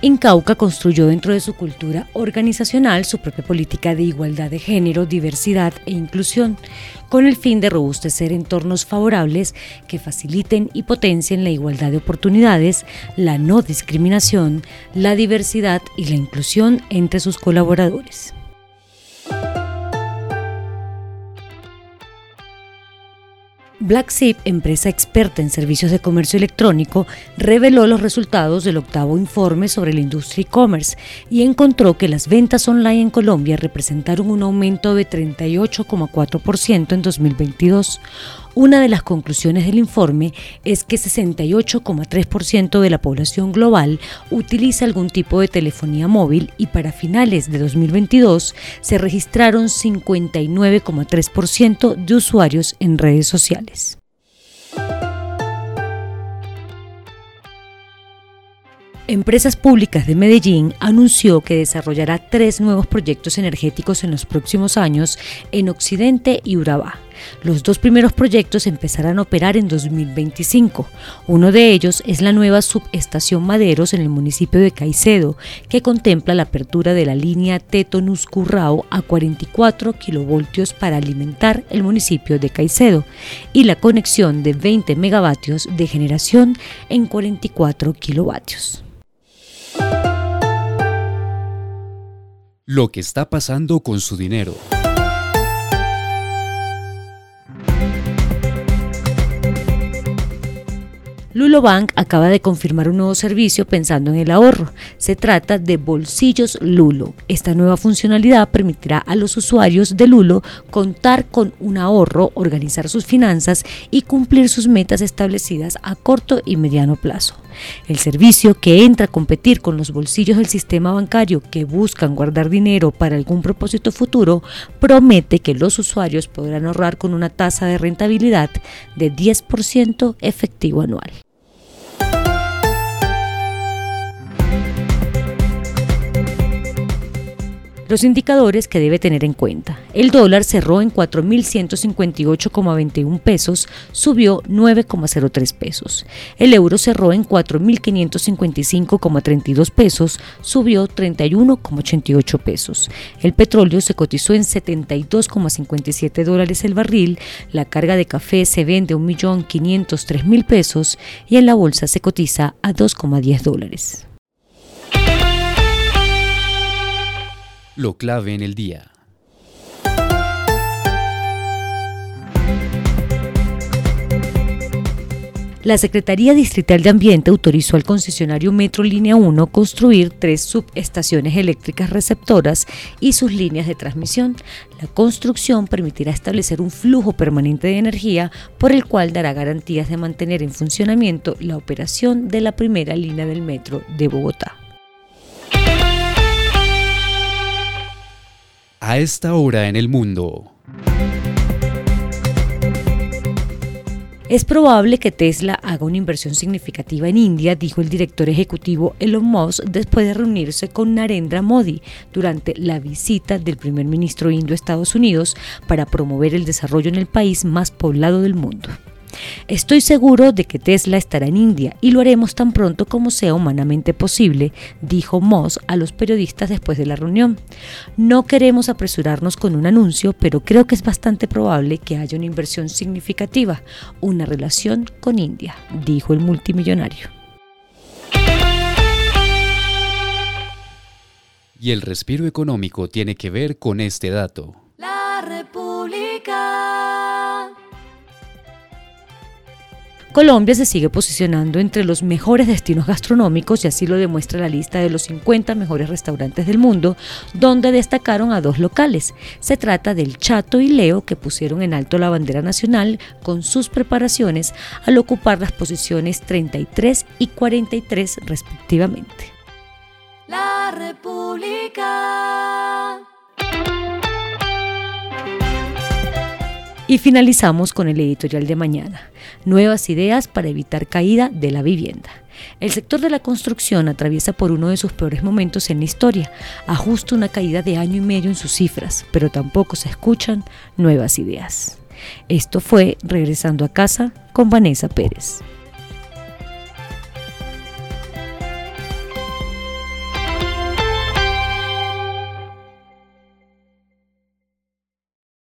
Incauca construyó dentro de su cultura organizacional su propia política de igualdad de género, diversidad e inclusión, con el fin de robustecer entornos favorables que faciliten y potencien la igualdad de oportunidades, la no discriminación, la diversidad y la inclusión entre sus colaboradores. BlackShip, empresa experta en servicios de comercio electrónico, reveló los resultados del octavo informe sobre la industria e-commerce y encontró que las ventas online en Colombia representaron un aumento de 38,4% en 2022, una de las conclusiones del informe es que 68,3% de la población global utiliza algún tipo de telefonía móvil y para finales de 2022 se registraron 59,3% de usuarios en redes sociales. Empresas Públicas de Medellín anunció que desarrollará tres nuevos proyectos energéticos en los próximos años en Occidente y Urabá. Los dos primeros proyectos empezarán a operar en 2025. Uno de ellos es la nueva subestación Maderos en el municipio de Caicedo, que contempla la apertura de la línea Tetonus-Currao a 44 kilovoltios para alimentar el municipio de Caicedo y la conexión de 20 megavatios de generación en 44 kilovatios. Lo que está pasando con su dinero. Lulo Bank acaba de confirmar un nuevo servicio pensando en el ahorro. Se trata de Bolsillos Lulo. Esta nueva funcionalidad permitirá a los usuarios de Lulo contar con un ahorro, organizar sus finanzas y cumplir sus metas establecidas a corto y mediano plazo. El servicio que entra a competir con los bolsillos del sistema bancario que buscan guardar dinero para algún propósito futuro promete que los usuarios podrán ahorrar con una tasa de rentabilidad de 10% efectivo anual. Los indicadores que debe tener en cuenta. El dólar cerró en 4.158,21 pesos, subió 9,03 pesos. El euro cerró en 4.555,32 pesos, subió 31,88 pesos. El petróleo se cotizó en 72,57 dólares el barril. La carga de café se vende a 1.503.000 pesos y en la bolsa se cotiza a 2,10 dólares. Lo clave en el día. La Secretaría Distrital de Ambiente autorizó al concesionario Metro Línea 1 construir tres subestaciones eléctricas receptoras y sus líneas de transmisión. La construcción permitirá establecer un flujo permanente de energía por el cual dará garantías de mantener en funcionamiento la operación de la primera línea del metro de Bogotá. A esta hora en el mundo. Es probable que Tesla haga una inversión significativa en India, dijo el director ejecutivo Elon Musk después de reunirse con Narendra Modi durante la visita del primer ministro indio a Estados Unidos para promover el desarrollo en el país más poblado del mundo. Estoy seguro de que Tesla estará en India y lo haremos tan pronto como sea humanamente posible, dijo Moss a los periodistas después de la reunión. No queremos apresurarnos con un anuncio, pero creo que es bastante probable que haya una inversión significativa, una relación con India, dijo el multimillonario. Y el respiro económico tiene que ver con este dato. Colombia se sigue posicionando entre los mejores destinos gastronómicos y así lo demuestra la lista de los 50 mejores restaurantes del mundo, donde destacaron a dos locales. Se trata del Chato y Leo, que pusieron en alto la bandera nacional con sus preparaciones al ocupar las posiciones 33 y 43 respectivamente. La República. Y finalizamos con el editorial de mañana, nuevas ideas para evitar caída de la vivienda. El sector de la construcción atraviesa por uno de sus peores momentos en la historia, ajusta una caída de año y medio en sus cifras, pero tampoco se escuchan nuevas ideas. Esto fue Regresando a casa con Vanessa Pérez.